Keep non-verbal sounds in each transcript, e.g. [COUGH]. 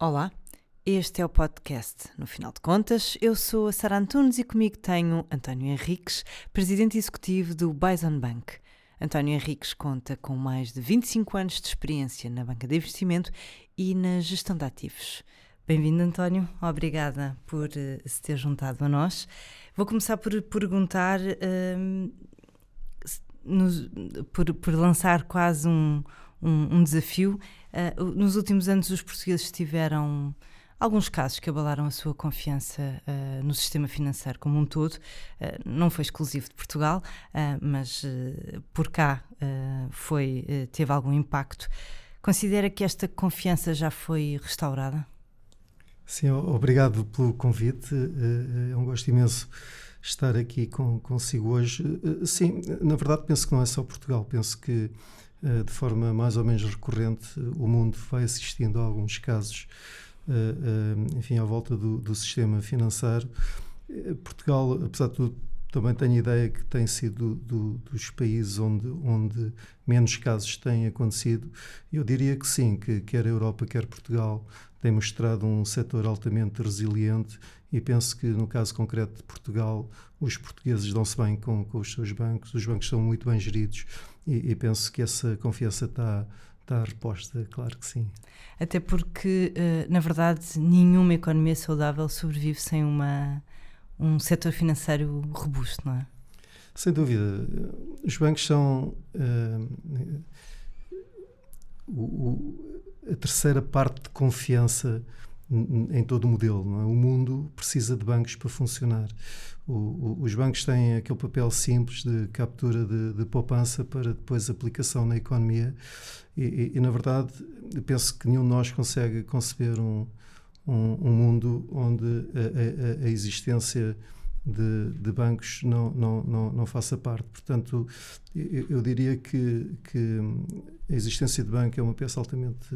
Olá, este é o podcast. No final de contas, eu sou a Sara Antunes e comigo tenho António Henriques, presidente executivo do Bison Bank. António Henriques conta com mais de 25 anos de experiência na banca de investimento e na gestão de ativos. Bem-vindo, António. Obrigada por uh, se ter juntado a nós. Vou começar por perguntar, uh, nos, por, por lançar quase um, um, um desafio. Uh, nos últimos anos, os portugueses tiveram alguns casos que abalaram a sua confiança uh, no sistema financeiro como um todo. Uh, não foi exclusivo de Portugal, mas por cá foi, teve algum impacto. Considera que esta confiança já foi restaurada? Sim, obrigado pelo convite. É um gosto imenso estar aqui com, consigo hoje. Sim, na verdade, penso que não é só Portugal. Penso que de forma mais ou menos recorrente, o mundo vai assistindo a alguns casos, eh, eh, enfim, à volta do, do sistema financeiro. Portugal, apesar de tudo, também tenho ideia que tem sido do, dos países onde, onde menos casos têm acontecido. Eu diria que sim, que quer a Europa, quer Portugal têm mostrado um setor altamente resiliente e penso que no caso concreto de Portugal, os portugueses dão-se bem com, com os seus bancos, os bancos são muito bem geridos e, e penso que essa confiança está está reposta, claro que sim. Até porque, uh, na verdade, nenhuma economia saudável sobrevive sem uma, um setor financeiro robusto, não é? Sem dúvida. Os bancos são uh, o, a terceira parte de confiança em todo o modelo. É? O mundo precisa de bancos para funcionar. Os bancos têm aquele papel simples de captura de, de poupança para depois aplicação na economia e, e, e, na verdade, penso que nenhum de nós consegue conceber um, um, um mundo onde a, a, a existência de, de, bancos não, não, não, não faça parte. Portanto, eu, eu diria que, que a existência de banco é uma peça altamente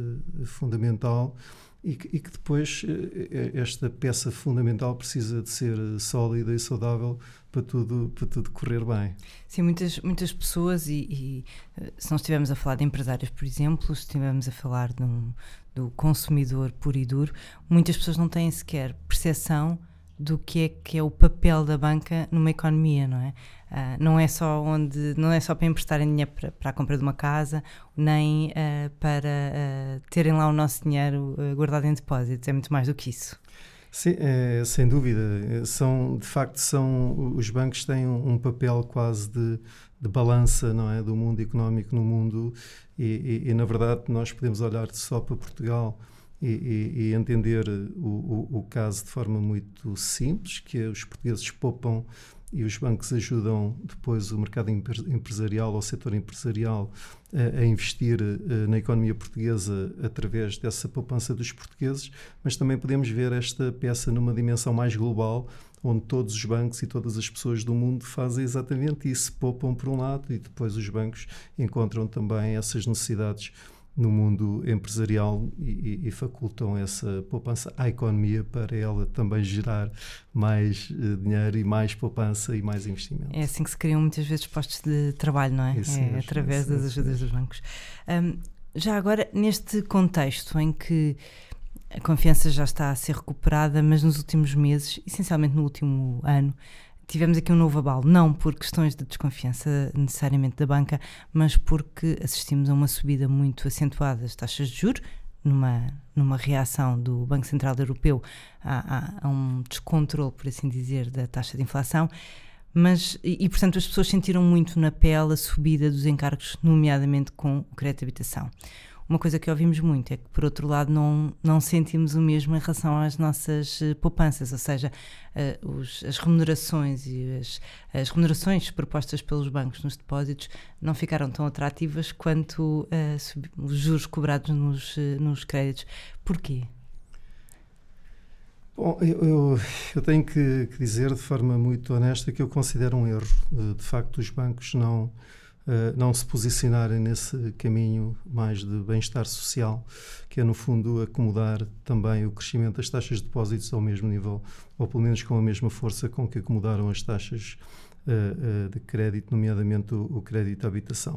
fundamental e que, e que, depois eh, eh, esta peça fundamental precisa de ser sólida e saudável para tudo, para tudo correr bem. Sim, muitas, muitas pessoas, e, e eh, se não estivermos a falar de empresários, por exemplo, se estivermos a falar de um, do consumidor puro e duro, muitas pessoas não têm sequer percepção do que é que é o papel da banca numa economia, não é? Uh, não é só onde não é só para emprestarem dinheiro para, para a compra de uma casa, nem uh, para uh, terem lá o nosso dinheiro guardado em depósitos, é muito mais do que isso. Sim, é, sem dúvida. São, de facto, são os bancos têm um, um papel quase de, de balança, não é, do mundo económico no mundo e, e, e na verdade nós podemos olhar só para Portugal e, e, e entender o, o, o, caso de forma muito simples, que é os portugueses poupam e os bancos ajudam depois o mercado empresarial ou o setor empresarial a, a investir a, na economia portuguesa através dessa poupança dos portugueses, mas também podemos ver esta peça numa dimensão mais global, onde todos os bancos e todas as pessoas do mundo fazem exatamente isso, poupam por um lado e depois os bancos encontram também essas necessidades no mundo empresarial e, e, facultam essa poupança à economia para ela também gerar mais uh, dinheiro e mais poupança e mais investimento. É assim que se criam muitas vezes postos de trabalho, não é? Isso é mesmo, através das ajudas dos bancos. Um, já agora, neste contexto em que a confiança já está a ser recuperada, mas nos últimos meses, essencialmente no último ano, tivemos aqui um novo abalo, não por questões de desconfiança necessariamente da banca, mas porque assistimos a uma subida muito acentuada das taxas de juros, numa, numa reação do Banco Central Europeu a, a, a um descontrole, por assim dizer, da taxa de inflação. Mas, e, e, portanto, as pessoas sentiram muito na pele a subida dos encargos, nomeadamente com o crédito de habitação. Uma coisa que ouvimos muito é que, por outro lado, não, não sentimos o mesmo em relação às nossas uh, poupanças, ou seja, uh, os, as remunerações e as, as remunerações propostas pelos bancos nos depósitos não ficaram tão atrativas quanto uh, os juros cobrados nos, nos créditos. Porquê? Bom, eu, eu tenho que, que, dizer de forma muito honesta que eu considero um erro. De facto, os bancos não uh, não se posicionarem nesse caminho mais de bem-estar social, que é, no fundo, acomodar também o crescimento das taxas de depósitos ao mesmo nível, ou pelo menos com a mesma força com que acomodaram as taxas uh, uh, de crédito, nomeadamente o, crédito à habitação.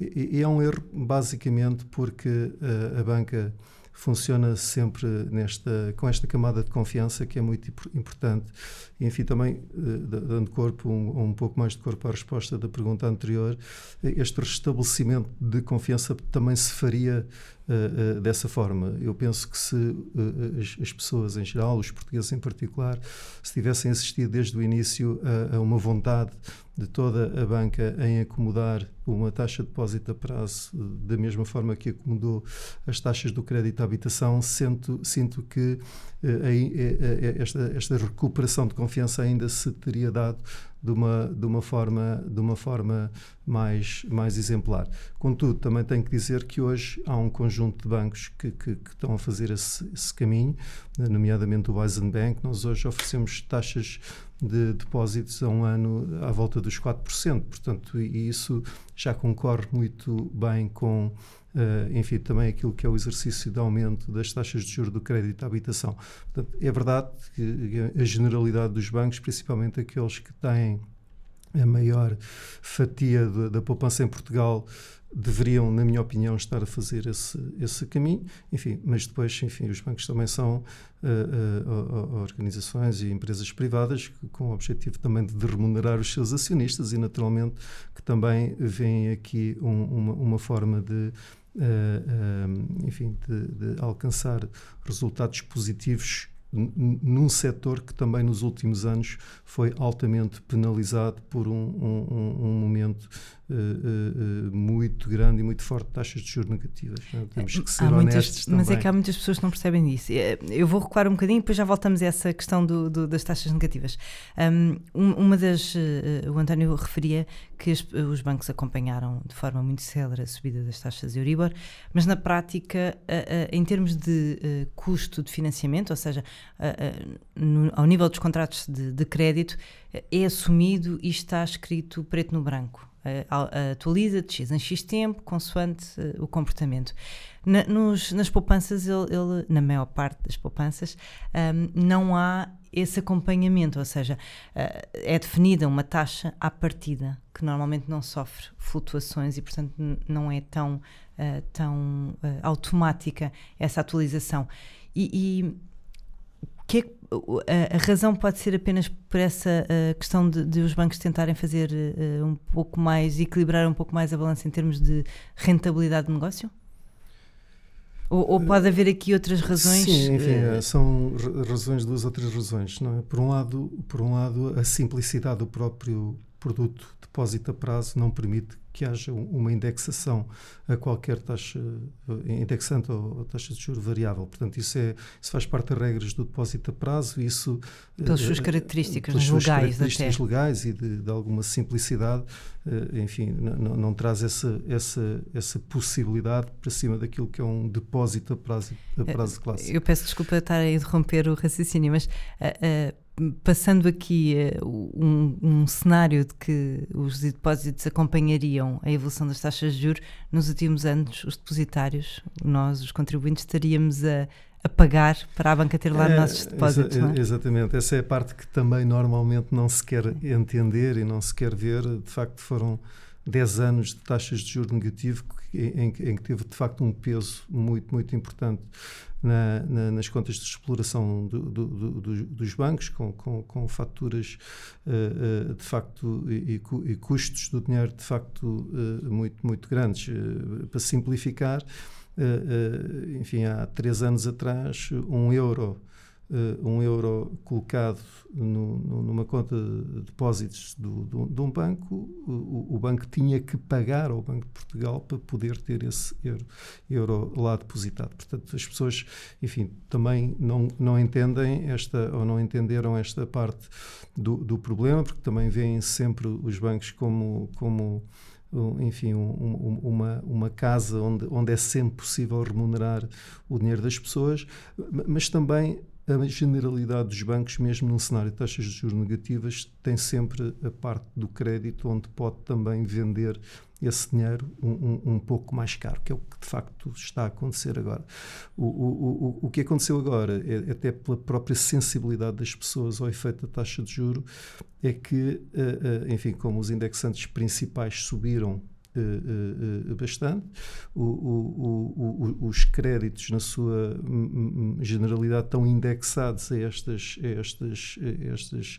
E, é um erro, basicamente, porque a banca funciona sempre nesta, com esta camada de confiança que é muito importante. E, enfim, também, dando corpo, um, um pouco mais de corpo à resposta da pergunta anterior, este restabelecimento de confiança também se faria uh, dessa forma. Eu penso que se uh, as, as, pessoas em geral, os portugueses em particular, se tivessem assistido desde o início a, a uma vontade de toda a banca em acomodar uma taxa de depósito a prazo da mesma forma que acomodou as taxas do crédito à habitação, sinto, sinto que eh, esta, esta recuperação de confiança ainda se teria dado de uma, de uma forma, de uma forma mais, mais exemplar. Contudo, também tenho que dizer que hoje há um conjunto de bancos que, que, que estão a fazer esse, esse, caminho, nomeadamente o Wisen Bank. Nós hoje oferecemos taxas de depósitos a um ano à volta dos 4%, portanto, e isso já concorre muito bem com Uh, enfim, também aquilo que é o exercício de aumento das taxas de juros do crédito à habitação. Portanto, é verdade que a generalidade dos bancos, principalmente aqueles que têm a maior fatia da poupança em Portugal, deveriam, na minha opinião, estar a fazer esse, esse caminho. Enfim, mas depois, enfim, os bancos também são uh, uh, organizações e empresas privadas com o objetivo também de remunerar os seus acionistas e, naturalmente, que também veem aqui um, uma, uma forma de enfim, de, de, alcançar resultados positivos num setor que também nos últimos anos foi altamente penalizado por um, um, um momento uh, uh, muito grande e muito forte taxas de juros negativas. Né? Temos que ser há honestos muitas, Mas é que há muitas pessoas que não percebem isso. Eu vou recuar um bocadinho e depois já voltamos a essa questão do, do, das taxas negativas. Um, uma das... O António referia que os, os, bancos acompanharam de forma muito célere a subida das taxas de Euribor, mas na prática, em termos de custo de financiamento, ou seja, no, ao nível dos contratos de, de crédito, é assumido e está escrito preto no branco. Uh, atualiza de X em X tempo, consoante uh, o comportamento. Na, nos, nas poupanças, ele, ele, na maior parte das poupanças, um, não há esse acompanhamento, ou seja, uh, é definida uma taxa à partida, que normalmente não sofre flutuações e, portanto, não é tão, tão automática essa atualização. E, e que é a, a, razão pode ser apenas por essa questão de, de, os bancos tentarem fazer uh, um pouco mais, equilibrar um pouco mais a balança em termos de rentabilidade de negócio? Ou, ou pode haver aqui outras razões? Sim, enfim, uh, são razões, duas outras razões. Não é? por, um lado, por um lado, a simplicidade do próprio produto depósito a prazo não permite que haja uma indexação a qualquer taxa, eh, indexante ou taxa de juro variável. Portanto, isso, é, isso faz parte das regras do depósito a prazo. Isso, pelas suas eh, características pelas suas legais, características até. legais e de, de, alguma simplicidade, eh, enfim, não, não traz essa, essa, essa possibilidade para cima daquilo que é um depósito a prazo, a prazo clássico. Eu peço desculpa estar a interromper o raciocínio, mas uh, uh, passando aqui uh, um, um, cenário de que os depósitos acompanhariam a evolução das taxas de juros, nos últimos anos os depositários, nós, os contribuintes, estaríamos a, a pagar para a banca ter lá é, nossos depósitos. Exa é? Exatamente, essa é a parte que também normalmente não se quer entender e não se quer ver. De facto, foram 10 anos de taxas de juros negativo em, em, em que teve de facto um peso muito, muito importante na, na, nas contas de exploração do, do, do, dos bancos, com, com, com faturas uh, uh, de facto e, e, custos do dinheiro de facto uh, muito, muito grandes. para simplificar, enfim, há três anos atrás, um euro uh, um euro colocado no, no, numa conta de depósitos do, do, de um banco, o, o, banco tinha que pagar ao Banco de Portugal para poder ter esse euro, euro lá depositado. Portanto, as pessoas, enfim, também não, não entendem esta, ou não entenderam esta parte do, do problema, porque também veem sempre os bancos como, como enfim, um, um, uma, uma casa onde, onde é sempre possível remunerar o dinheiro das pessoas, mas também a generalidade dos bancos, mesmo num cenário de taxas de juros negativas, tem sempre a parte do crédito onde pode também vender esse dinheiro um, um, um, pouco mais caro, que é o que de facto está a acontecer agora. O, o, o, o que aconteceu agora, é, até pela própria sensibilidade das pessoas ao efeito da taxa de juro, é que, uh, uh, enfim, como os indexantes principais subiram bastante. O, o, o, os créditos, na sua generalidade, estão indexados a, estas, a, estas, a, estas,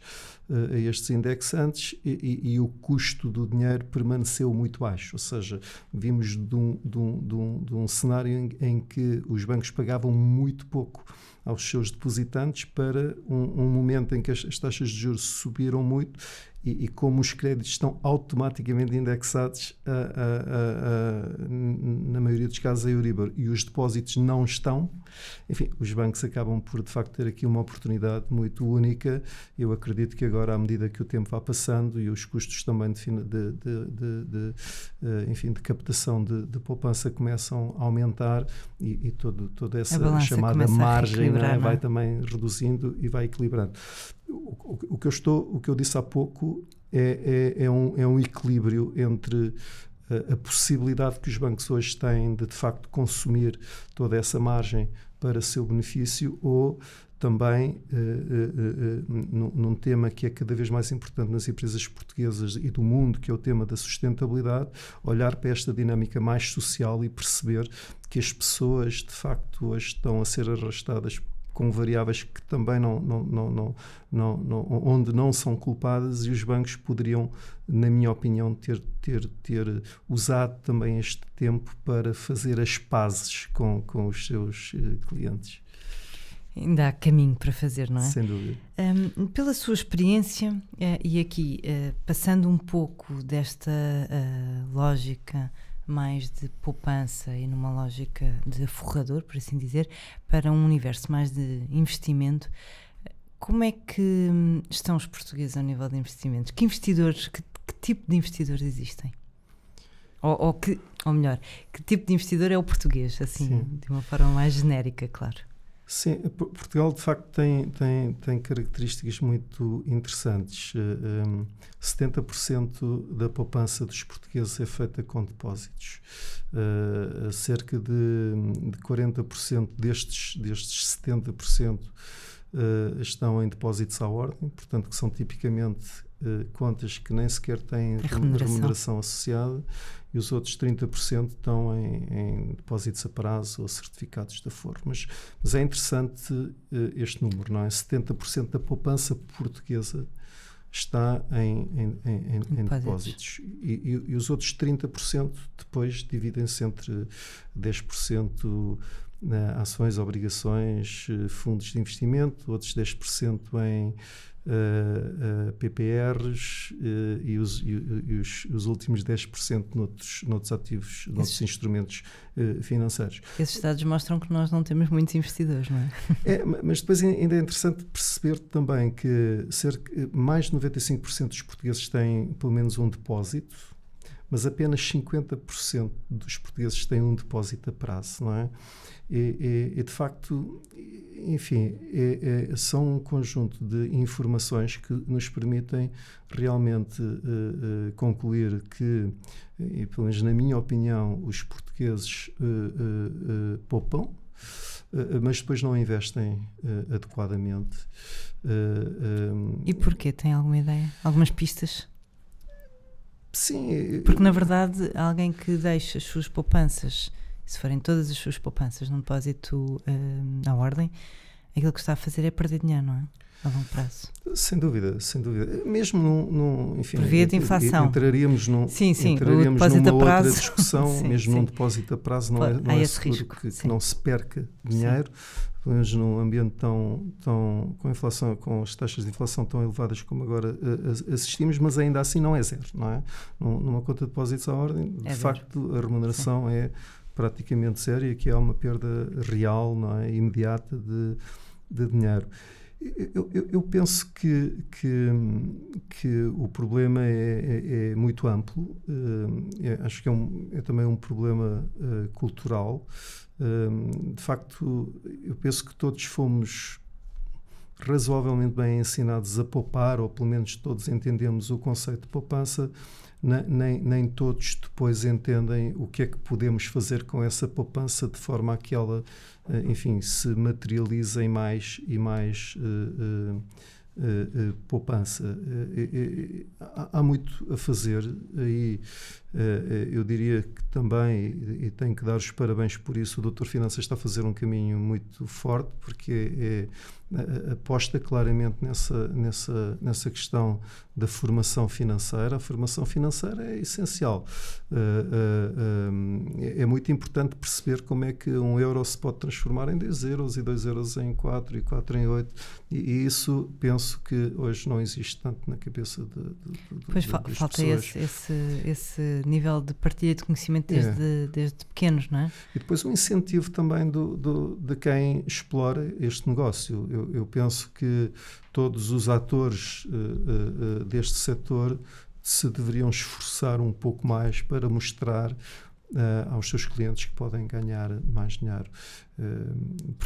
a estes indexantes e, e, o custo do dinheiro permaneceu muito baixo. Ou seja, vimos de um, de um, de um, de um cenário em, em que os bancos pagavam muito pouco aos seus depositantes para um, um momento em que as, as, taxas de juros subiram muito e, e, como os créditos estão automaticamente indexados a, a, a, na maioria dos casos a Euribor e os depósitos não estão, enfim, os bancos acabam por de facto ter aqui uma oportunidade muito única. Eu acredito que agora, à medida que o tempo vai passando e os custos também de, de, de, de eh, enfim, de captação de, poupança começam a aumentar e, e todo, toda essa chamada margem é? vai também reduzindo e vai equilibrando o, o, que eu estou, o que eu disse há pouco é, é, é um, é um equilíbrio entre a, a, possibilidade que os bancos hoje têm de de facto consumir toda essa margem para seu benefício ou também uh, uh, uh, num, num, tema que é cada vez mais importante nas empresas portuguesas e do mundo, que é o tema da sustentabilidade, olhar para esta dinâmica mais social e perceber que as pessoas de facto hoje estão a ser arrastadas com variáveis que também não, não, não, não, não, onde não são culpadas e os bancos poderiam, na minha opinião, ter, ter, ter usado também este tempo para fazer as pazes com, com os seus uh, clientes. Ainda há caminho para fazer, não é? Sem dúvida. Um, pela sua experiência, uh, e aqui uh, passando um pouco desta lógica mais de poupança e numa lógica de aforrador, por assim dizer, para um universo mais de investimento. Como é que hum, estão os portugueses ao nível de investimentos? Que investidores, que, que tipo de investidores existem? Ou, ou, que, ou melhor, que tipo de investidor é o português, assim, Sim. de uma forma mais genérica, claro. Sim, Portugal de facto tem, tem, tem características muito interessantes. Um, 70% da poupança dos portugueses é feita com depósitos. Uh, cerca de, de 40% destes, destes 70% uh, estão em depósitos à ordem, portanto, que são tipicamente uh, contas que nem sequer têm remuneração. remuneração associada e os outros 30% estão em, em, depósitos a prazo ou certificados da Aforo. Mas, mas é interessante uh, este número, não é? 70% da poupança portuguesa está em, em, em, em depósitos. E, e, e, os outros 30% depois dividem-se entre 10% né, ações, obrigações, eh, fundos de investimento, outros 10% em uh, uh, PPRs uh, e, os, e, e os, os, últimos 10% noutros, noutros ativos, Esses, noutros instrumentos financeiros. Esses dados mostram que nós não temos muitos investidores, não é? é mas depois ainda é interessante perceber também que cerca, mais de 95% dos portugueses têm pelo menos um depósito, mas apenas 50% dos portugueses têm um depósito a prazo, não é? E, e, e de facto, enfim, é, é, são um conjunto de informações que nos permitem realmente uh, uh, concluir que, e pelo menos na minha opinião, os portugueses uh, poupam, mas depois não investem adequadamente. Um, e porquê? Tem alguma ideia? Algumas pistas? Sim. Porque, na verdade, alguém que deixa as suas poupanças se forem todas as suas poupanças num depósito à ordem, aquilo que está a fazer é perder dinheiro, não é? A longo prazo. Sem dúvida, sem dúvida. Mesmo num, num enfim, Por via de inflação. Entraríamos, num, sim, sim, entraríamos numa outra discussão, [LAUGHS] sim, mesmo sim. num depósito a prazo, não é, não é seguro risco, que, que, não se perca dinheiro, pelo menos num ambiente tão, tão com inflação, com as taxas de inflação tão elevadas como agora uh, assistimos, mas ainda assim não é zero, não é? Numa conta de depósitos à ordem, de é facto, a remuneração é praticamente séria, que é uma perda real, não é, imediata de, de dinheiro. Eu, eu, eu, penso que, que, que o problema é, é, é muito amplo. É, acho que é, um, é, também um problema uh, cultural. Uh, de facto, eu penso que todos fomos razoavelmente bem ensinados a poupar, ou pelo menos todos entendemos o conceito de poupança nem, nem todos depois entendem o que é que podemos fazer com essa poupança de forma a que ela, eh, enfim, se materialize em mais e mais uh, uh, uh, poupança. Há, há, muito a fazer e eu diria que também, e tenho que dar os parabéns por isso, o Doutor Finanças está a fazer um caminho muito forte, porque é, aposta claramente nessa, nessa, nessa questão da formação financeira. A formação financeira é essencial. Uh, uh, uh, é muito importante perceber como é que um euro se pode transformar em 2 euros e 2 euros em 4 e 4 em 8. E, isso penso que hoje não existe tanto na cabeça de, de, de Pois de, falta esse, esse, esse, nível de partilha de conhecimento desde, é. desde pequenos, não é? E depois o incentivo também do, do, de quem explora este negócio eu, eu penso que todos os atores uh, uh, deste setor se deveriam esforçar um pouco mais para mostrar Uh, aos seus clientes que podem ganhar mais dinheiro. Uh,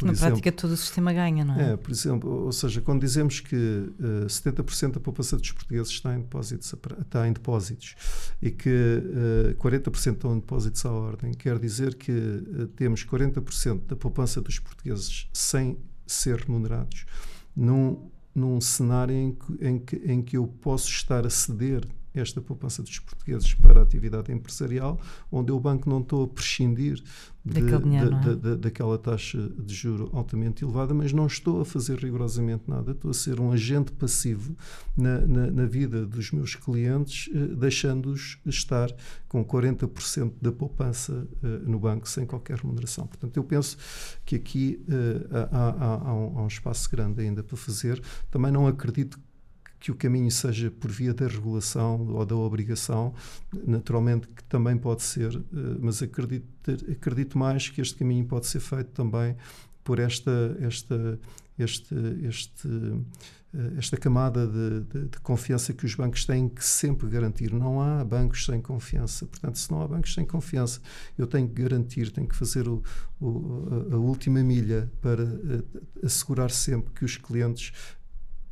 Na exemplo, prática, todo o sistema ganha, não é? É, por exemplo, ou seja, quando dizemos que uh, 70% da população dos portugueses está em depósitos, está em depósitos e que uh, 40% estão em depósitos à ordem, quer dizer que temos 40% da poupança dos portugueses sem ser remunerados num, num cenário em que, em, que, em que eu posso estar a ceder esta poupança dos portugueses para a atividade empresarial, onde o banco não estou a prescindir de, dinheiro, de, é? de, daquela taxa de juro altamente elevada, mas não estou a fazer rigorosamente nada, estou a ser um agente passivo na, na, na vida dos meus clientes, eh, deixando-os estar com 40% da poupança eh, no banco sem qualquer remuneração. Portanto, eu penso que aqui eh, há, há, há, um, há um espaço grande ainda para fazer. Também não acredito que o caminho seja por via da regulação ou da obrigação, naturalmente que também pode ser, eh, mas acredito, acredito mais que este caminho pode ser feito também por esta, esta, este, este, eh, esta camada de, de, de, confiança que os bancos têm que sempre garantir. Não há bancos sem confiança. Portanto, se não há bancos sem confiança, eu tenho que garantir, tenho que fazer o, o, a, a última milha para eh, assegurar sempre que os clientes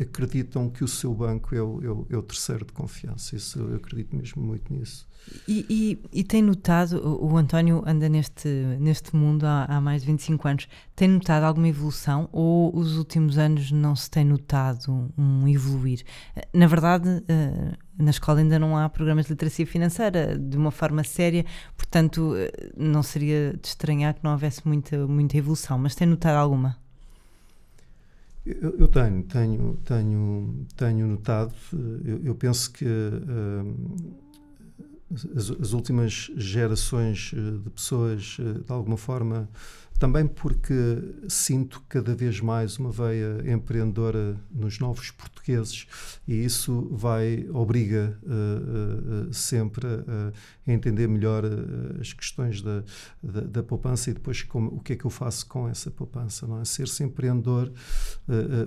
acreditam que o seu banco é o, é o, é o terceiro de confiança. Isso eu acredito mesmo muito nisso. E, e, e, tem notado, o, António anda neste, neste mundo há, há, mais de 25 anos, tem notado alguma evolução ou os últimos anos não se tem notado um evoluir? Na verdade, eh, na escola ainda não há programas de literacia financeira de uma forma séria, portanto, eh, não seria de estranhar que não houvesse muita, muita evolução, mas tem notado alguma? Eu, eu, tenho, tenho, tenho, tenho notado. Eu, eu penso que uh, as, as, últimas gerações eh, de pessoas, uh, de alguma forma, também porque sinto cada vez mais uma veia empreendedora nos novos portugueses e isso vai obriga uh, uh, sempre a, a, entender melhor uh, as questões da, da, da, poupança e depois como, o que é que eu faço com essa poupança. Não é? Ser-se empreendedor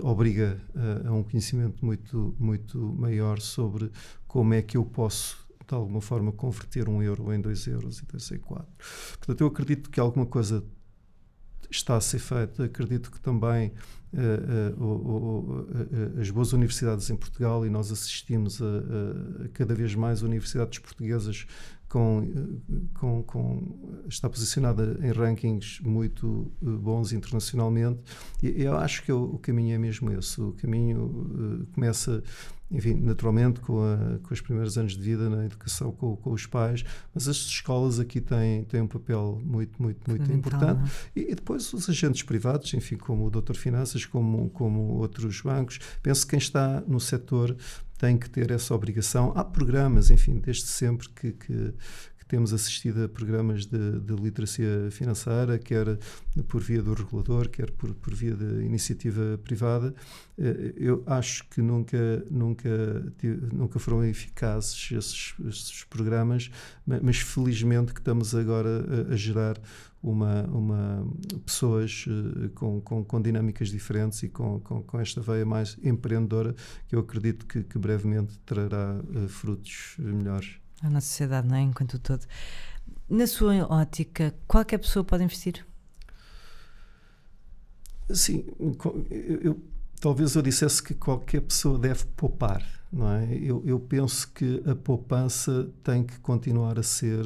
obriga a um conhecimento muito, muito maior sobre como é que eu posso de alguma forma converter um euro em dois euros e dois em quatro. Portanto, eu acredito que alguma coisa está a ser feito. Acredito que também uh, uh, uh, as boas universidades em Portugal, e nós assistimos a, a, cada vez mais universidades portuguesas com, com, com, está posicionada em rankings muito bons internacionalmente. E eu acho que o, o caminho é mesmo esse. O caminho começa enfim, naturalmente com, a, com, os primeiros anos de vida na educação com, com, os pais, mas as escolas aqui têm, têm um papel muito, muito, muito importante. É? E, e, depois os agentes privados, enfim, como o Doutor Finanças, como, como outros bancos, penso que quem está no setor tem que ter essa obrigação. Há programas, enfim, desde sempre que, que, temos assistido a programas de, de, literacia financeira, quer por via do regulador, quer por, por via da iniciativa privada. Eh, eu acho que nunca, nunca, nunca foram eficazes esses, esses programas, mas felizmente que estamos agora a, a gerar uma, uma, pessoas uh, com, com, com, dinâmicas diferentes e com, com, com, esta veia mais empreendedora que eu acredito que, que brevemente trará uh, frutos melhores na sociedade, não é? Enquanto todo. Na sua ótica, qualquer pessoa pode investir? Sim, eu, eu, talvez eu dissesse que qualquer pessoa deve poupar, não é? Eu, eu penso que a poupança tem que continuar a ser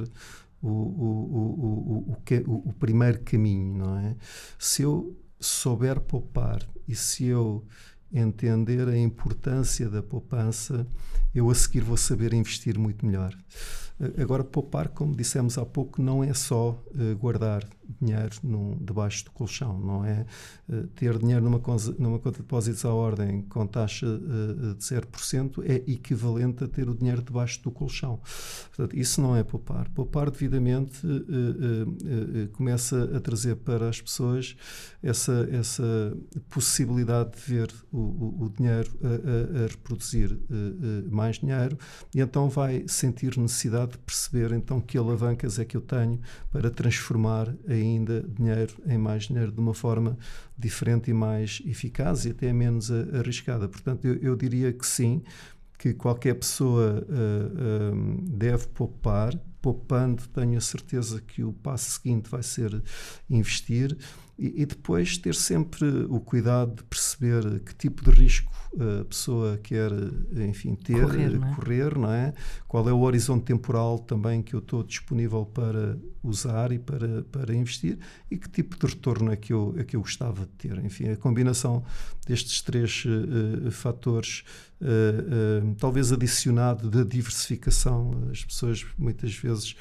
o, o, o, o, o primeiro caminho, não é? Se eu souber poupar e se eu entender a importância da poupança, eu a seguir vou saber investir muito melhor. Agora, poupar, como dissemos há pouco, não é só uh, guardar dinheiro num, debaixo do colchão, não é uh, ter dinheiro numa, numa conta de depósitos à ordem com taxa de 0% é equivalente a ter o dinheiro debaixo do colchão. Portanto, isso não é poupar. Poupar devidamente começa a trazer para as pessoas essa, essa possibilidade de ver o, o, dinheiro a, a reproduzir mais dinheiro e então vai sentir necessidade de perceber então que alavancas é que eu tenho para transformar ainda dinheiro em mais dinheiro de uma forma diferente e mais eficaz e até menos arriscada. Portanto, eu, eu diria que sim, que qualquer pessoa uh, deve poupar, poupando, tenho a certeza que o passo seguinte vai ser investir e, e, depois ter sempre o cuidado de perceber que tipo de risco a pessoa quer, enfim, ter, correr não, é? correr, não é? Qual é o horizonte temporal também que eu estou disponível para usar e para, para investir e que tipo de retorno é que eu, é que eu gostava de ter. Enfim, a combinação destes três uh, fatores, uh, uh, talvez adicionado da diversificação, as pessoas muitas vezes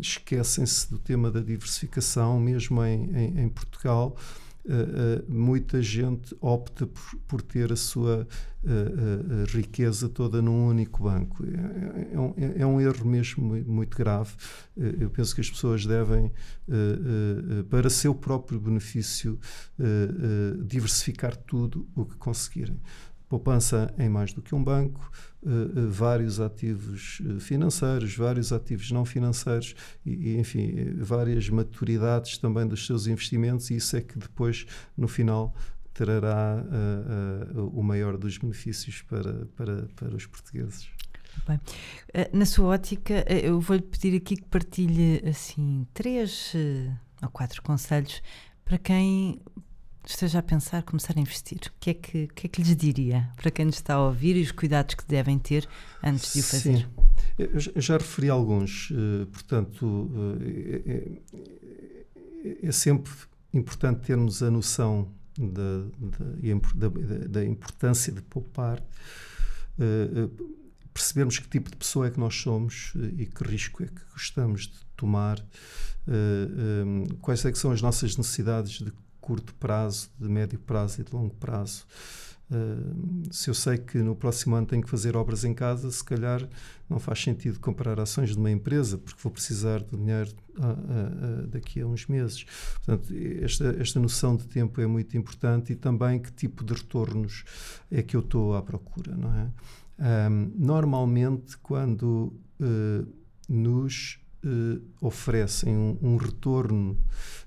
esquecem-se do tema da diversificação, mesmo em, em, em Portugal. Uh, muita gente opta por, por ter a sua uh, riqueza toda num único banco. É, é, um, é, é erro mesmo muito grave. eu penso que as pessoas devem, para seu próprio benefício, diversificar tudo o que conseguirem poupança em mais do que um banco, uh, vários ativos financeiros, vários ativos não financeiros e, enfim, várias maturidades também dos seus investimentos e isso é que depois, no final, trará uh, uh, o maior dos benefícios para, para, para os portugueses. Bem, na sua ótica, eu vou-lhe pedir aqui que partilhe assim três ou quatro conselhos para quem esteja a pensar começar a investir, o que é que, que, é que lhes diria para quem nos está a ouvir e os cuidados que devem ter antes de o fazer? Sim. Eu já referi alguns, uh, portanto, uh, é, é, é, sempre importante termos a noção da, da, da, da importância de poupar, uh, percebermos que tipo de pessoa é que nós somos e que risco é que gostamos de tomar, quais é que são as nossas necessidades de curto prazo, de médio prazo e de longo prazo. Uh, se eu sei que no próximo ano tenho que fazer obras em casa, se calhar não faz sentido comprar ações de uma empresa, porque vou precisar de dinheiro uh, uh, daqui a uns meses. Portanto, esta, esta noção de tempo é muito importante e também que tipo de retornos é que eu estou à procura, não é? Um, normalmente, quando nos oferecem um, um retorno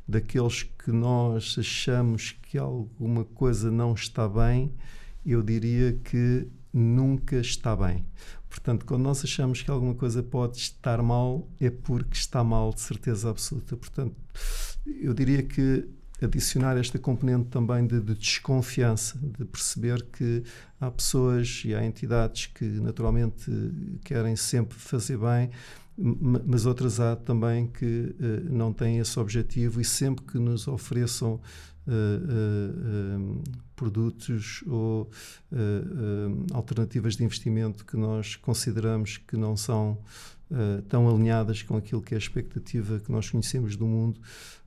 daqueles que nós achamos que alguma coisa não está bem, eu diria que nunca está bem. Portanto, quando nós achamos que alguma coisa pode estar mal, é porque está mal de certeza absoluta. Portanto, eu diria que adicionar esta componente também de, de, desconfiança, de perceber que há pessoas e há entidades que naturalmente querem sempre fazer bem, mas outras há também que uh, não têm esse objetivo e sempre que nos ofereçam uh, uh, produtos ou alternativas de investimento que nós consideramos que não são tão alinhadas com aquilo que é a expectativa que nós conhecemos do mundo,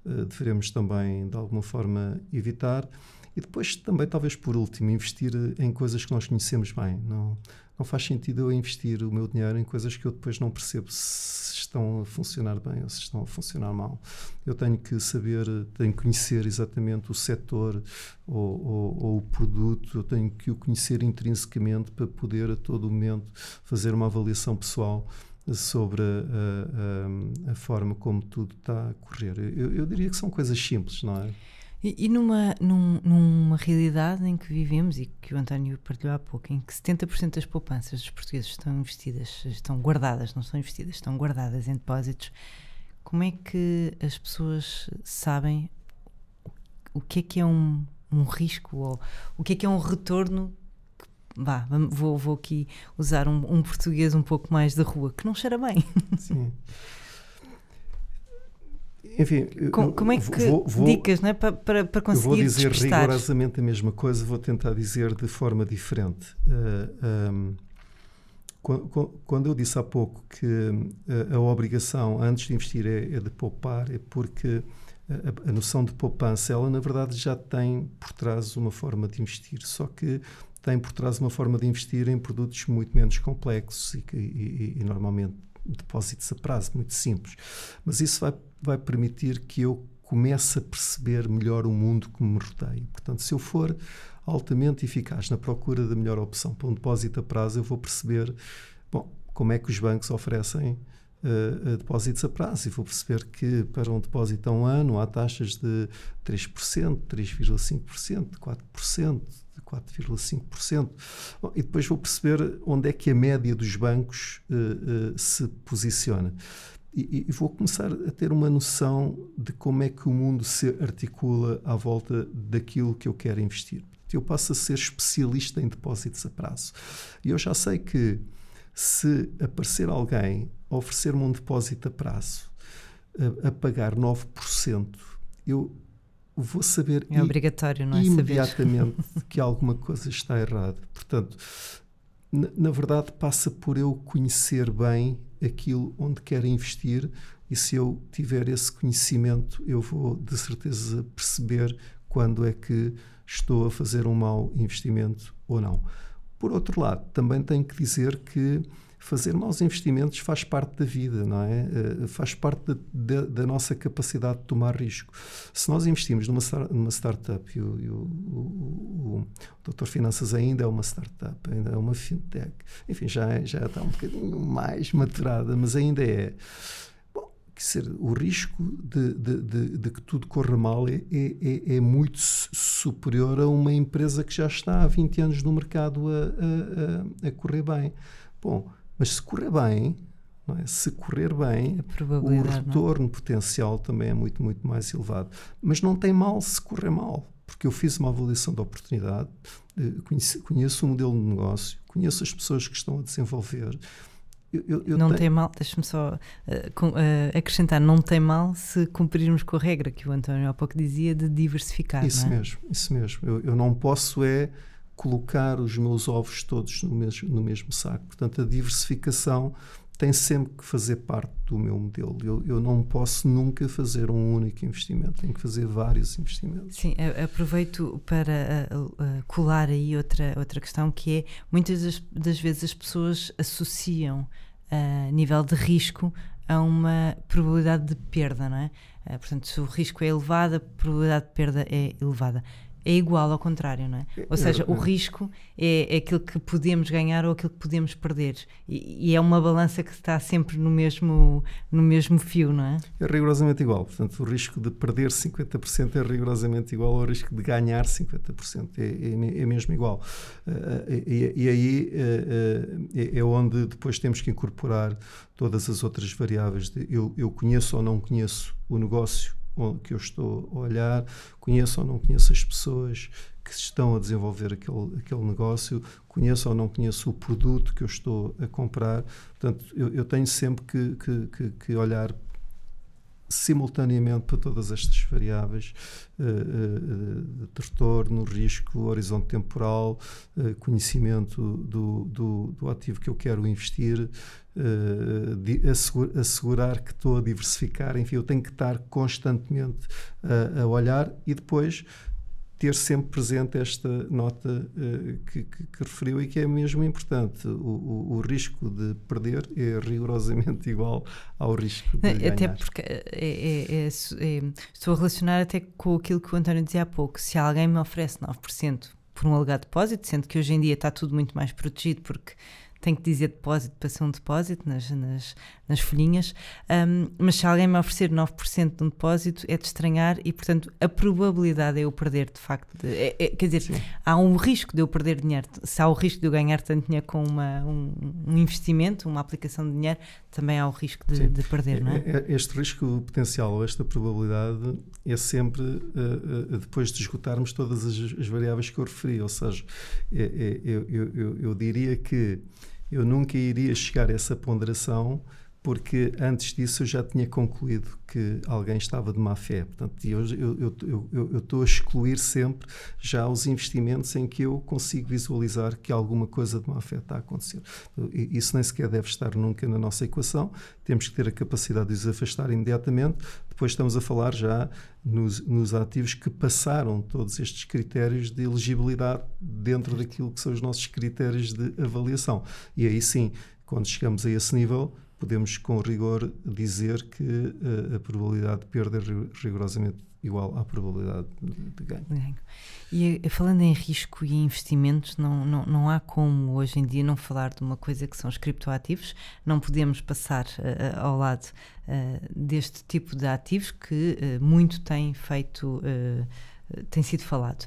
devemos também de alguma forma evitar. E depois também, talvez por último, investir em coisas que nós conhecemos bem. Não, não faz sentido eu investir o meu dinheiro em coisas que eu depois não percebo se estão a funcionar bem ou se estão a funcionar mal. Eu tenho que saber, tenho que conhecer exatamente o setor ou, ou, ou o produto, eu tenho que o conhecer intrinsecamente para poder a todo momento fazer uma avaliação pessoal sobre a, a, a, forma como tudo está a correr. Eu, eu, diria que são coisas simples, não é? E, e numa, num, numa realidade em que vivemos e que o António partilhou há pouco, em que 70% das poupanças dos portugueses estão investidas, estão guardadas, não estão investidas, estão guardadas em depósitos, como é que as pessoas sabem o que é que é um, um risco ou o que é que é um retorno vá, vou, vou aqui usar um, um, português um pouco mais da rua, que não cheira bem. Sim. [LAUGHS] Enfim, Com, como é que vou, vou, dicas não é? para, para, para conseguir Vou dizer despistar. rigorosamente a mesma coisa, vou tentar dizer de forma diferente. Uh, um, quando eu disse há pouco que a, a obrigação antes de investir é, é de poupar, é porque a, a, noção de poupança, ela na verdade já tem por trás uma forma de investir, só que tem por trás uma forma de investir em produtos muito menos complexos e, e, e normalmente depósitos a prazo, muito simples. Mas isso vai, vai permitir que eu comece a perceber melhor o mundo que me rodeia. Portanto, se eu for altamente eficaz na procura da melhor opção para um depósito a prazo, eu vou perceber bom, como é que os bancos oferecem uh, depósitos a prazo e vou perceber que para um depósito a um ano há taxas de 3%, 3,5%, 4%, 4,5%. E depois vou perceber onde é que a média dos bancos uh, uh, se posiciona. E, e, vou começar a ter uma noção de como é que o mundo se articula à volta daquilo que eu quero investir. Eu passo a ser especialista em depósitos a prazo. E eu já sei que se aparecer alguém a oferecer-me um depósito a prazo a, a pagar 9%, eu vou saber é obrigatório, não é? imediatamente [LAUGHS] que alguma coisa está errada. Portanto, na, na, verdade, passa por eu conhecer bem aquilo onde quero investir e se eu tiver esse conhecimento, eu vou de certeza perceber quando é que estou a fazer um mau investimento ou não. Por outro lado, também tenho que dizer que fazer maus investimentos faz parte da vida, não é? Uh, faz parte de, de, da nossa capacidade de tomar risco. Se nós investimos numa, numa startup, e o, o, o, Doutor Finanças ainda é uma startup, ainda é uma fintech, enfim, já, já está um bocadinho mais maturada, mas ainda é. Bom, o risco de, de, de, que tudo corra mal é, é, é, é, muito superior a uma empresa que já está há 20 anos no mercado a, a, a correr bem. Bom, mas se correr bem, é? se correr bem, o é? retorno não? potencial também é muito, muito mais elevado. Mas não tem mal se correr mal, porque eu fiz uma avaliação de oportunidade, conheço, conheço o modelo de negócio, conheço as pessoas que estão a desenvolver. Eu, eu, eu não tenho... tem mal, deixa-me só uh, com, uh, acrescentar, não tem mal se cumprirmos com a regra que o António há pouco dizia de diversificar. Isso é? mesmo, isso mesmo. Eu não posso é colocar os meus ovos todos no mesmo, no mesmo saco. Portanto, a diversificação tem sempre que fazer parte do meu modelo. Eu, eu não posso nunca fazer um único investimento, tenho que fazer vários investimentos. Sim, aproveito para colar aí outra, outra questão que é muitas das, das vezes as pessoas associam a nível de risco a uma probabilidade de perda, não é? Portanto, se o risco é elevado, a probabilidade de perda é elevada é igual ao contrário, não é? Ou seja, o risco é, é aquilo que podemos ganhar ou aquilo que podemos perder. E, e, é uma balança que está sempre no mesmo, no mesmo fio, não é? É rigorosamente igual. Portanto, o risco de perder 50% é rigorosamente igual ao risco de ganhar 50%. É, é, é mesmo igual. Uh, e, e, aí uh, uh, é onde depois temos que incorporar todas as outras variáveis. De eu, eu conheço ou não conheço o negócio que eu estou a olhar, conheço ou não conheço as pessoas que estão a desenvolver aquele, aquele negócio, conheço ou não conheço o produto que eu estou a comprar. Portanto, eu, eu tenho sempre que, que, que, que olhar simultaneamente para todas estas variáveis uh, uh, de retorno, risco, horizonte temporal, uh, conhecimento do, do, do, ativo que eu quero investir, assegurar, assegurar, que estou a diversificar, enfim, eu tenho que estar constantemente a olhar e depois ter sempre presente esta nota uh, que, que, que, referiu e que é mesmo importante. O, o, o, risco de perder é rigorosamente [LAUGHS] igual ao risco de ganhar. Até porque é, é, é, é, estou a relacionar até com aquilo que o António dizia há pouco. Se alguém me oferece 9% por um alegado depósito, sendo que hoje em dia está tudo muito mais protegido porque tem que dizer depósito para ser um depósito nas, nas, nas folhinhas, um, mas se alguém me oferecer 9% de um depósito é de estranhar e, portanto, a probabilidade de eu perder, de facto, de, é, é, quer dizer, Sim. há um risco de eu perder dinheiro, se há o risco de eu ganhar tanto dinheiro com uma, um, um investimento, uma aplicação de dinheiro, também há o risco de, de perder, não é? é? é este risco potencial, esta probabilidade é sempre uh, uh, depois de esgotarmos todas as, as, variáveis que eu referi, ou seja, é, é, eu, eu, eu, eu diria que eu nunca iria chegar a essa ponderação porque antes disso eu já tinha concluído que alguém estava de má fé. Portanto, eu, estou a excluir sempre já os investimentos em que eu consigo visualizar que alguma coisa de má fé está a acontecer. Isso nem sequer deve estar nunca na nossa equação. Temos que ter a capacidade de os afastar imediatamente. Depois estamos a falar já nos, nos ativos que passaram todos estes critérios de elegibilidade dentro daquilo que são os nossos critérios de avaliação. E aí sim, quando chegamos a esse nível, podemos com rigor dizer que uh, a probabilidade de perda é rigorosamente igual à probabilidade de ganho. ganho. E eh, falando em risco e investimentos, não, não, não há como hoje em dia não falar de uma coisa que são os criptoativos, não podemos passar uh, ao lado uh, deste tipo de ativos que uh, muito tem feito, tem sido falado.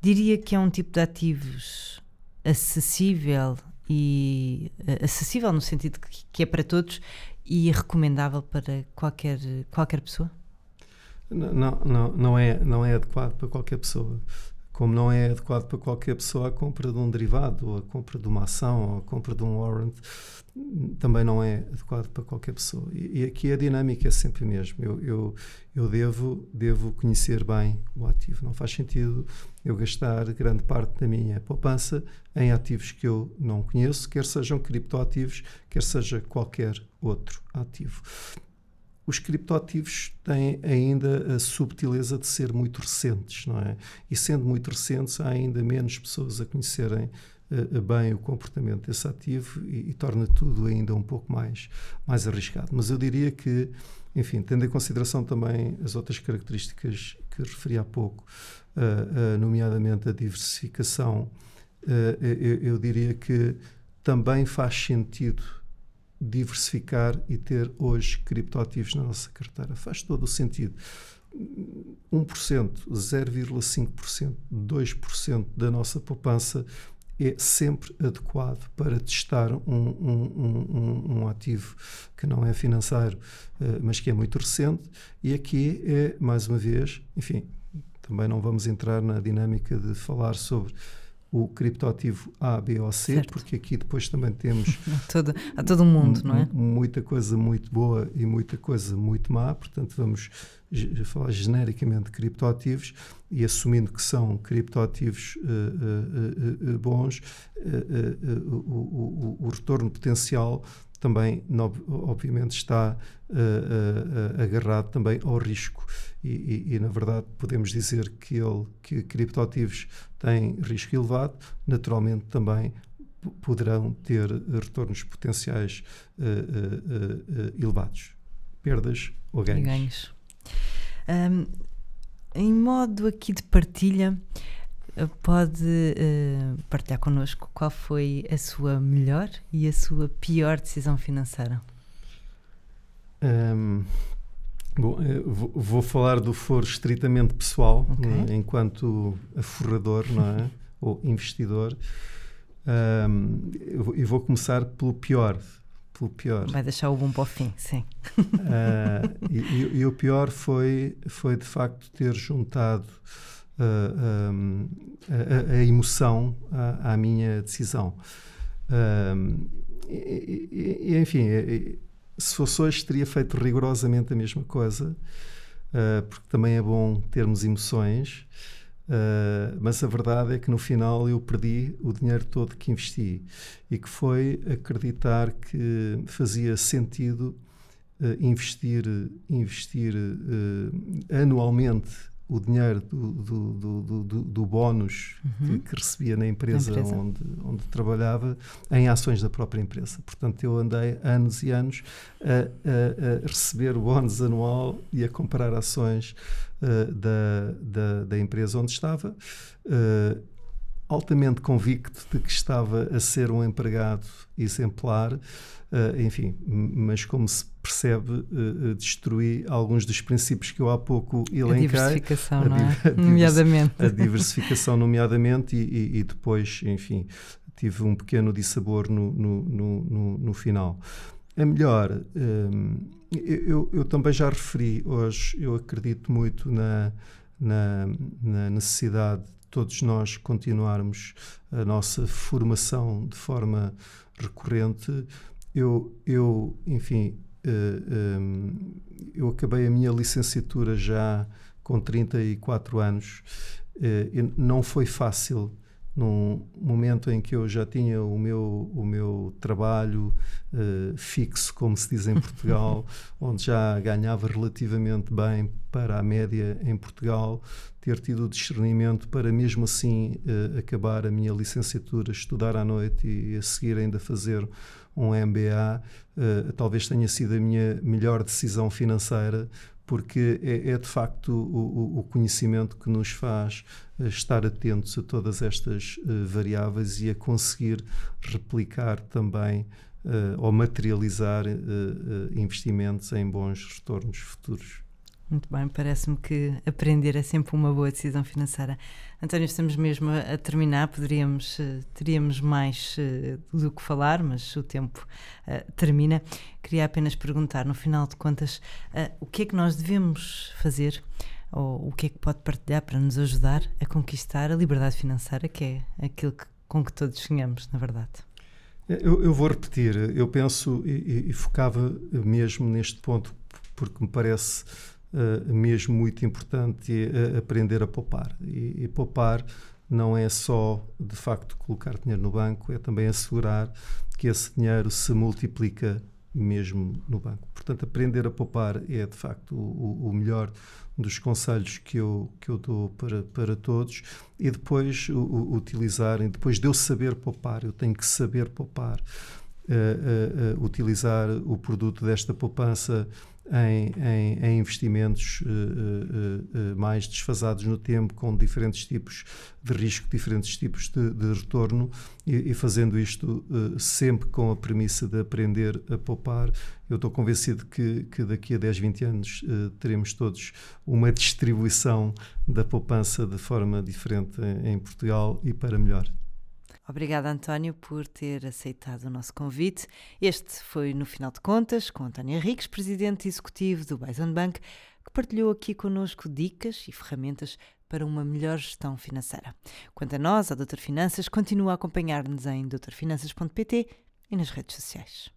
Diria que é um tipo de ativos acessível e uh, acessível no sentido que, que, é para todos e recomendável para qualquer, qualquer pessoa? Não, não, não, é, não é adequado para qualquer pessoa. Como não é adequado para qualquer pessoa a compra de um derivado, ou a compra de uma ação, ou a compra de um warrant também não é adequado para qualquer pessoa. E, e aqui a dinâmica é sempre a mesma. Eu, eu, eu devo, devo conhecer bem o ativo. Não faz sentido eu gastar grande parte da minha poupança em ativos que eu não conheço, quer sejam criptoativos, quer seja qualquer outro ativo. Os criptoativos têm ainda a subtileza de ser muito recentes, não é? E sendo muito recentes, há ainda menos pessoas a conhecerem bem o comportamento desse ativo e, e, torna tudo ainda um pouco mais, mais arriscado. Mas eu diria que, enfim, tendo em consideração também as outras características que referi há pouco, uh, uh, nomeadamente a diversificação, eu, eu diria que também faz sentido diversificar e ter hoje criptoativos na nossa carteira. Faz todo o sentido. 1%, 0,5%, 2% da nossa poupança é sempre adequado para testar um, um, um, um ativo que não é financeiro, uh, mas que é muito recente. E aqui é, mais uma vez, enfim, também não vamos entrar na dinâmica de falar sobre o criptoativo A, B ou C, certo. porque aqui depois também temos [LAUGHS] todo, há todo um mundo, não é? Muita coisa muito boa e muita coisa muito má, portanto vamos falar genericamente de criptoativos e assumindo que são criptoativos uh, uh, uh, bons, o, o, o, retorno potencial também, obviamente, está agarrado também ao risco. E, e, e, na verdade, podemos dizer que, ele, que criptoativos têm risco elevado, naturalmente também poderão ter retornos potenciais elevados. Perdas ou ganhos. ganhos. Um, em modo aqui de partilha, pode uh, partilhar connosco qual foi a sua melhor e a sua pior decisão financeira? Um, bom, vou, vou, falar do foro estritamente pessoal, okay. né, enquanto aforrador não é? [LAUGHS] ou investidor. Um, e vou começar pelo pior pelo pior. Vai deixar o bom para o fim, sim. Uh, e, e, o pior foi, foi de facto ter juntado uh, um, a, a, emoção à, à, minha decisão. Uh, e, e, enfim, se fosse hoje, teria feito rigorosamente a mesma coisa, porque também é bom termos emoções. Uh, mas a verdade é que no final eu perdi o dinheiro todo que investi e que foi acreditar que fazia sentido uh, investir, investir uh, anualmente o dinheiro do, do, do, do, do bónus uhum. que, que, recebia na empresa, empresa, Onde, onde trabalhava em ações da própria empresa. Portanto, eu andei anos e anos a, a, a receber o bónus anual e a comprar ações uh, da, da, da, empresa onde estava. Uh, altamente convicto de que estava a ser um empregado exemplar, uh, enfim, mas como se percebe, uh, destruí alguns dos princípios que eu há pouco elenquei. A diversificação, a, não é? [LAUGHS] a nomeadamente. A diversificação, nomeadamente, e, e, e, depois, enfim, tive um pequeno dissabor no, no, no, no final. A melhor, um, eu, eu também já referi hoje, eu acredito muito na, na, na necessidade todos nós continuarmos a nossa formação de forma recorrente eu, eu, enfim, eu acabei a minha licenciatura já com 34 anos. Uh, não foi fácil num momento em que eu já tinha o meu, o meu trabalho uh, fixo, como se diz em Portugal, [LAUGHS] onde já ganhava relativamente bem para a média em Portugal, ter tido o discernimento para mesmo assim uh, acabar a minha licenciatura, estudar à noite e a seguir ainda fazer um MBA, uh, eh, talvez tenha sido a minha melhor decisão financeira, porque é, é de facto o, o, conhecimento que nos faz eh, estar atentos a todas estas uh, variáveis e a conseguir replicar também uh, ou materializar investimentos em bons retornos futuros. Muito bem, parece-me que aprender é sempre uma boa decisão financeira. António, estamos mesmo a, terminar, poderíamos, uh, teríamos mais uh, do que falar, mas o tempo uh, termina. Queria apenas perguntar, no final de contas, o que é que nós devemos fazer ou o que é que pode partilhar para nos ajudar a conquistar a liberdade financeira, que é aquilo que, com que todos sonhamos, na verdade? Eu, eu vou repetir, eu penso e, e, focava mesmo neste ponto, porque me parece uh, mesmo muito importante é aprender a poupar. E, e, poupar não é só, de facto, colocar dinheiro no banco, é também assegurar que esse dinheiro se multiplica mesmo no banco. Portanto, aprender a poupar é, de facto, o, o melhor dos conselhos que eu, que eu dou para, para todos e depois o, o, utilizar, depois de eu saber poupar, eu tenho que saber poupar, uh, uh, utilizar o produto desta poupança em, em, em investimentos uh, uh, mais desfasados no tempo, com diferentes tipos de risco, diferentes tipos de, de retorno, e, e, fazendo isto sempre com a premissa de aprender a poupar. Eu estou convencido que, que daqui a 10, 20 anos teremos todos uma distribuição da poupança de forma diferente em, em Portugal e para melhor. Obrigada, António, por ter aceitado o nosso convite. Este foi, no final de contas, com António Henriques, presidente executivo do Bison Bank, que partilhou aqui connosco dicas e ferramentas para uma melhor gestão financeira. Quanto a nós, a Doutor Finanças, continua a acompanhar-nos em doutorfinanças.pt e nas redes sociais.